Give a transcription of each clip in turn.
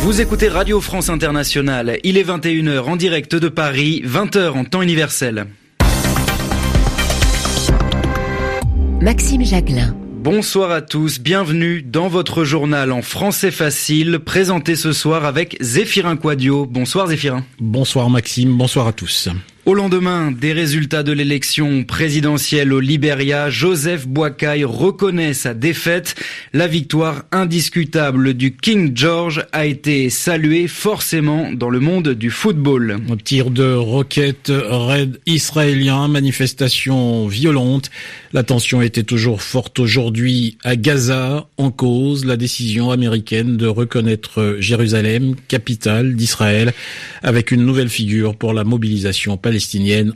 Vous écoutez Radio France Internationale. Il est 21h en direct de Paris, 20h en temps universel. Maxime Jacquelin. Bonsoir à tous, bienvenue dans votre journal en français facile, présenté ce soir avec Zéphirin Quadio. Bonsoir Zéphirin. Bonsoir Maxime, bonsoir à tous. Au lendemain des résultats de l'élection présidentielle au Liberia, Joseph Boakai reconnaît sa défaite. La victoire indiscutable du King George a été saluée forcément dans le monde du football. Tir de roquettes, raid israélien, manifestation violente. La tension était toujours forte aujourd'hui à Gaza, en cause la décision américaine de reconnaître Jérusalem, capitale d'Israël, avec une nouvelle figure pour la mobilisation palestinienne palestinienne.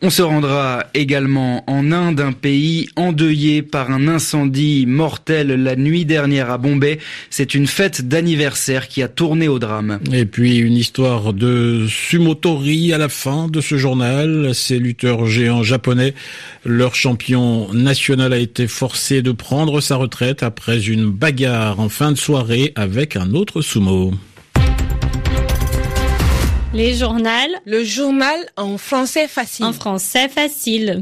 On se rendra également en Inde, un pays endeuillé par un incendie mortel la nuit dernière à Bombay. C'est une fête d'anniversaire qui a tourné au drame. Et puis une histoire de sumotori à la fin de ce journal. Ces lutteurs géants japonais, leur champion national a été forcé de prendre sa retraite après une bagarre en fin de soirée avec un autre sumo. Les journaux. Le journal en français facile. En français facile.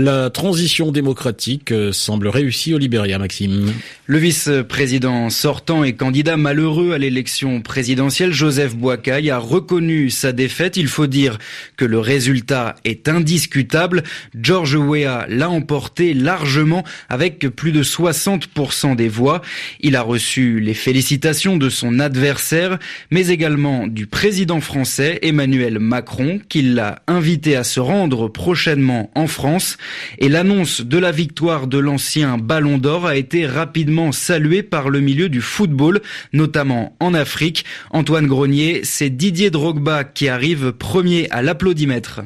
La transition démocratique euh, semble réussie au Libéria, Maxime. Le vice-président sortant et candidat malheureux à l'élection présidentielle, Joseph Boakai, a reconnu sa défaite. Il faut dire que le résultat est indiscutable. George Weah l'a emporté largement avec plus de 60% des voix. Il a reçu les félicitations de son adversaire, mais également du président français Emmanuel Macron, qui l'a invité à se rendre prochainement en France et l'annonce de la victoire de l'ancien Ballon d'Or a été rapidement saluée par le milieu du football, notamment en Afrique. Antoine Grenier, c'est Didier Drogba qui arrive premier à l'applaudimètre.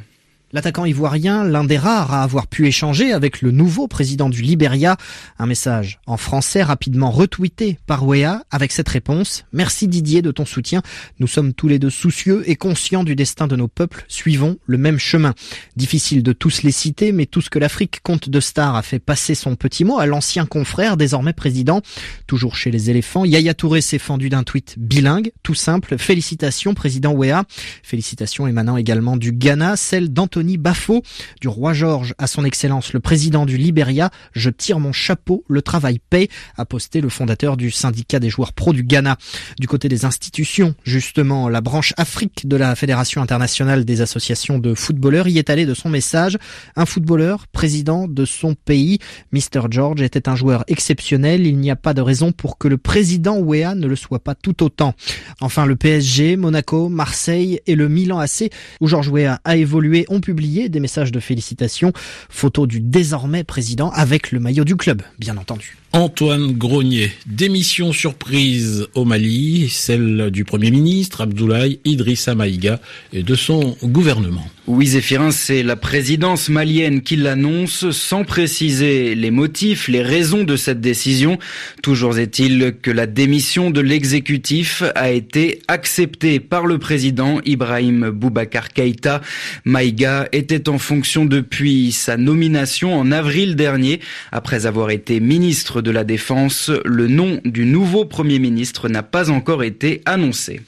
L'attaquant ivoirien, l'un des rares à avoir pu échanger avec le nouveau président du Liberia, un message en français rapidement retweeté par Wea avec cette réponse Merci Didier de ton soutien. Nous sommes tous les deux soucieux et conscients du destin de nos peuples. Suivons le même chemin. Difficile de tous les citer, mais tout ce que l'Afrique compte de stars a fait passer son petit mot à l'ancien confrère, désormais président. Toujours chez les éléphants, Yaya Touré s'est fendu d'un tweet bilingue, tout simple. Félicitations, président Wea. Félicitations émanant également du Ghana, celle d'Anthony Anthony Bafo, du roi George à son excellence le président du Liberia, je tire mon chapeau, le travail paie, a posté le fondateur du syndicat des joueurs pro du Ghana. Du côté des institutions, justement, la branche Afrique de la Fédération internationale des associations de footballeurs y est allée de son message. Un footballeur, président de son pays, Mr. George était un joueur exceptionnel, il n'y a pas de raison pour que le président Wea ne le soit pas tout autant. Enfin, le PSG, Monaco, Marseille et le Milan AC, où George Wea a évolué, ont pu publié des messages de félicitations, photos du désormais président avec le maillot du club, bien entendu. Antoine Grenier, démission surprise au Mali, celle du Premier ministre Abdoulaye Idrissa Maïga et de son gouvernement. Oui, Zéphirin, c'est la présidence malienne qui l'annonce sans préciser les motifs, les raisons de cette décision. Toujours est-il que la démission de l'exécutif a été acceptée par le président Ibrahim Boubacar Keïta. Maïga était en fonction depuis sa nomination en avril dernier, après avoir été ministre de la Défense, le nom du nouveau Premier ministre n'a pas encore été annoncé.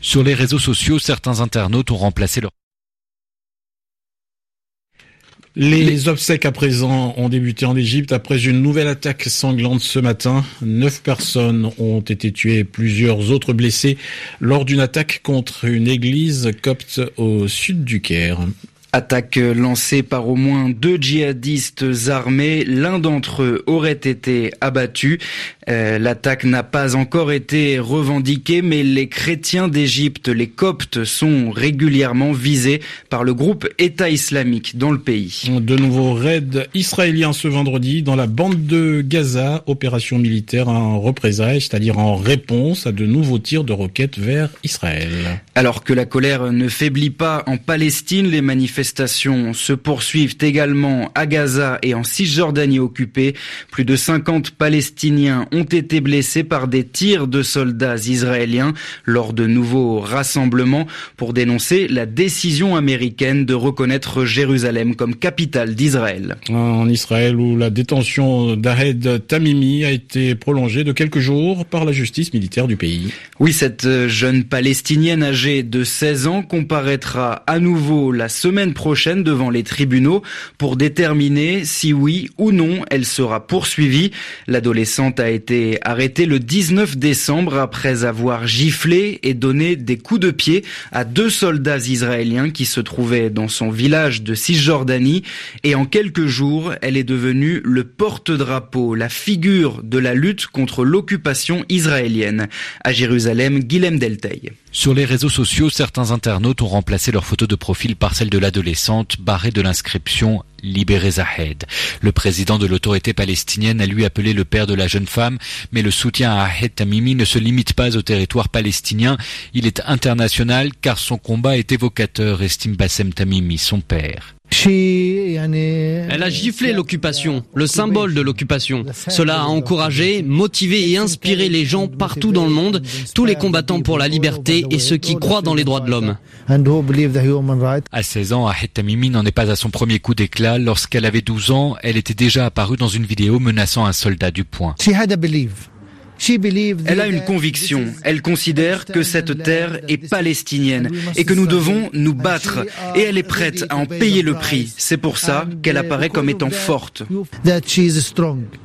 Sur les réseaux sociaux, certains internautes ont remplacé leur les obsèques à présent ont débuté en Égypte après une nouvelle attaque sanglante ce matin. Neuf personnes ont été tuées, plusieurs autres blessées lors d'une attaque contre une église copte au sud du Caire. Attaque lancée par au moins deux djihadistes armés. L'un d'entre eux aurait été abattu. Euh, l'attaque n'a pas encore été revendiquée, mais les chrétiens d'Égypte, les coptes, sont régulièrement visés par le groupe État islamique dans le pays. De nouveaux raids israéliens ce vendredi dans la bande de Gaza, opération militaire en représailles, c'est-à-dire en réponse à de nouveaux tirs de roquettes vers Israël. Alors que la colère ne faiblit pas en Palestine, les manifestants manifestations se poursuivent également à Gaza et en Cisjordanie occupée. Plus de 50 Palestiniens ont été blessés par des tirs de soldats israéliens lors de nouveaux rassemblements pour dénoncer la décision américaine de reconnaître Jérusalem comme capitale d'Israël. En Israël où la détention d'Ahed Tamimi a été prolongée de quelques jours par la justice militaire du pays. Oui, cette jeune palestinienne âgée de 16 ans comparaîtra à nouveau la semaine prochaine devant les tribunaux pour déterminer si oui ou non elle sera poursuivie. L'adolescente a été arrêtée le 19 décembre après avoir giflé et donné des coups de pied à deux soldats israéliens qui se trouvaient dans son village de Cisjordanie et en quelques jours, elle est devenue le porte-drapeau, la figure de la lutte contre l'occupation israélienne. À Jérusalem, Guilhem Delteil. Sur les réseaux sociaux, certains internautes ont remplacé leur photo de profil par celle de l'adolescente, barrée de l'inscription Libérez Zahed. Le président de l'autorité palestinienne a lui appelé le père de la jeune femme, mais le soutien à Ahed Tamimi ne se limite pas au territoire palestinien, il est international car son combat est évocateur, estime Bassem Tamimi, son père. Elle a giflé l'occupation, le symbole de l'occupation. Cela a encouragé, motivé et inspiré les gens partout dans le monde, tous les combattants pour la liberté et ceux qui croient dans les droits de l'homme. À 16 ans, Ahed Tamimi n'en est pas à son premier coup d'éclat. Lorsqu'elle avait 12 ans, elle était déjà apparue dans une vidéo menaçant un soldat du poing. Elle a une conviction. Elle considère que cette terre est palestinienne et que nous devons nous battre. Et elle est prête à en payer le prix. C'est pour ça qu'elle apparaît comme étant forte.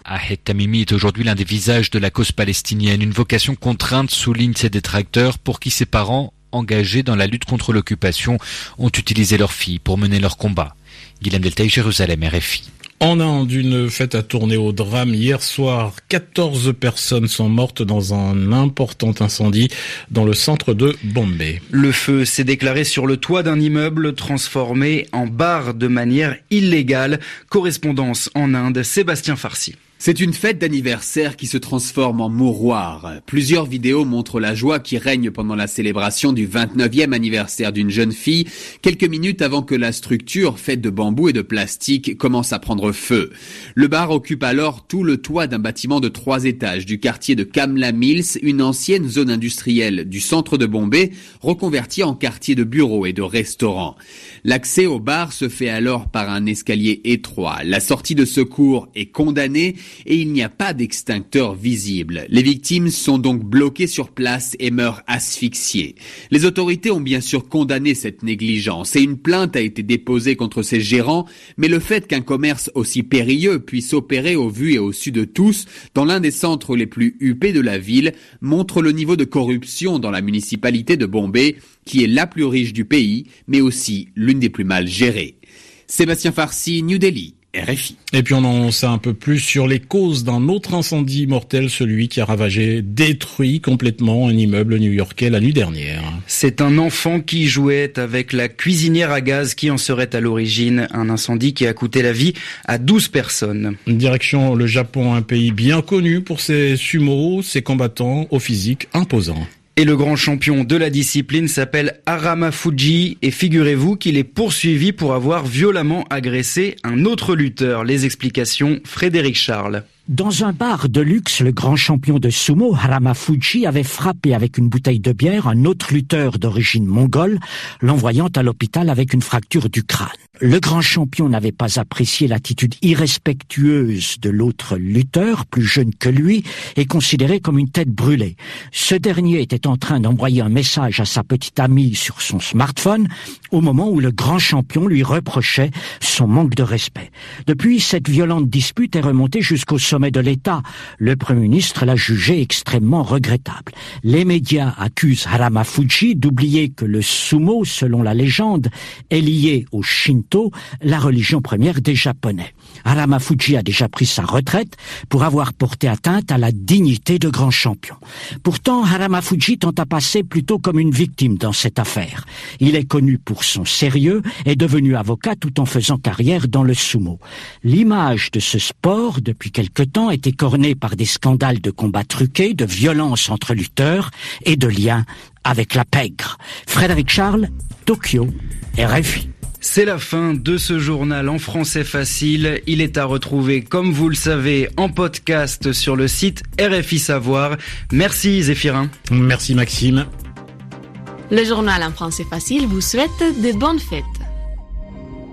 Ahed Tamimi est aujourd'hui l'un des visages de la cause palestinienne. Une vocation contrainte souligne ses détracteurs pour qui ses parents, engagés dans la lutte contre l'occupation, ont utilisé leur fille pour mener leur combat. Guillaume Deltaï, Jérusalem, RFI. En Inde, une fête a tourné au drame hier soir. 14 personnes sont mortes dans un important incendie dans le centre de Bombay. Le feu s'est déclaré sur le toit d'un immeuble transformé en bar de manière illégale. Correspondance en Inde, Sébastien Farsi. C'est une fête d'anniversaire qui se transforme en mouroir. Plusieurs vidéos montrent la joie qui règne pendant la célébration du 29e anniversaire d'une jeune fille, quelques minutes avant que la structure, faite de bambou et de plastique, commence à prendre feu. Le bar occupe alors tout le toit d'un bâtiment de trois étages du quartier de Kamla Mills, une ancienne zone industrielle du centre de Bombay, reconvertie en quartier de bureaux et de restaurants. L'accès au bar se fait alors par un escalier étroit. La sortie de secours est condamnée et il n'y a pas d'extincteur visible. Les victimes sont donc bloquées sur place et meurent asphyxiées. Les autorités ont bien sûr condamné cette négligence et une plainte a été déposée contre ces gérants, mais le fait qu'un commerce aussi périlleux puisse opérer au vu et au su de tous dans l'un des centres les plus huppés de la ville montre le niveau de corruption dans la municipalité de Bombay, qui est la plus riche du pays, mais aussi l'une des plus mal gérées. Sébastien Farsi, New Delhi. RFI. Et puis on en sait un peu plus sur les causes d'un autre incendie mortel, celui qui a ravagé, détruit complètement un immeuble new-yorkais la nuit dernière. C'est un enfant qui jouait avec la cuisinière à gaz qui en serait à l'origine. Un incendie qui a coûté la vie à 12 personnes. Direction le Japon, un pays bien connu pour ses sumo, ses combattants au physique imposant. Et le grand champion de la discipline s'appelle Arama Fuji et figurez-vous qu'il est poursuivi pour avoir violemment agressé un autre lutteur. Les explications, Frédéric Charles. Dans un bar de luxe, le grand champion de sumo, Harama Fuji, avait frappé avec une bouteille de bière un autre lutteur d'origine mongole, l'envoyant à l'hôpital avec une fracture du crâne. Le grand champion n'avait pas apprécié l'attitude irrespectueuse de l'autre lutteur, plus jeune que lui, et considéré comme une tête brûlée. Ce dernier était en train d'envoyer un message à sa petite amie sur son smartphone au moment où le grand champion lui reprochait son manque de respect. Depuis, cette violente dispute est remontée jusqu'au sommet de l'État. Le Premier ministre l'a jugé extrêmement regrettable. Les médias accusent Harama Fuji d'oublier que le sumo, selon la légende, est lié au Shinto, la religion première des Japonais. Harama Fuji a déjà pris sa retraite pour avoir porté atteinte à la dignité de grand champion. Pourtant, Harama Fuji tente à passer plutôt comme une victime dans cette affaire. Il est connu pour son sérieux et devenu avocat tout en faisant carrière dans le sumo. L'image de ce sport, depuis quelque temps, était cornée par des scandales de combats truqués, de violence entre lutteurs et de liens avec la pègre. Frédéric Charles, Tokyo, RFI. C'est la fin de ce journal en français facile. Il est à retrouver, comme vous le savez, en podcast sur le site RFI Savoir. Merci Zéphirin. Merci Maxime. Le journal en français facile vous souhaite de bonnes fêtes.